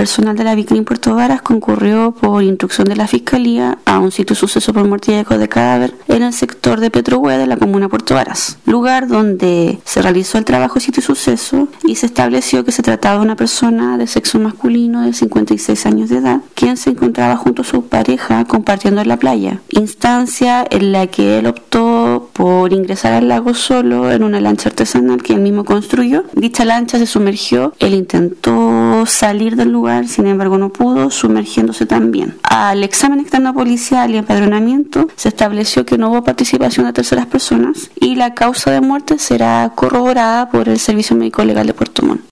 personal de la en Puerto Varas concurrió por instrucción de la Fiscalía a un sitio suceso por y de cadáver en el sector de Petrohue de la comuna Puerto Varas, lugar donde se realizó el trabajo sitio suceso y se estableció que se trataba de una persona de sexo masculino de 56 años de edad, quien se encontraba junto a su pareja compartiendo en la playa, instancia en la que él optó por ingresar al lago solo en una lancha artesanal que él mismo construyó. Dicha lancha se sumergió, él salir del lugar, sin embargo no pudo, sumergiéndose también. Al examen externo policial y empadronamiento se estableció que no hubo participación de terceras personas y la causa de muerte será corroborada por el Servicio Médico Legal de Puerto Montt.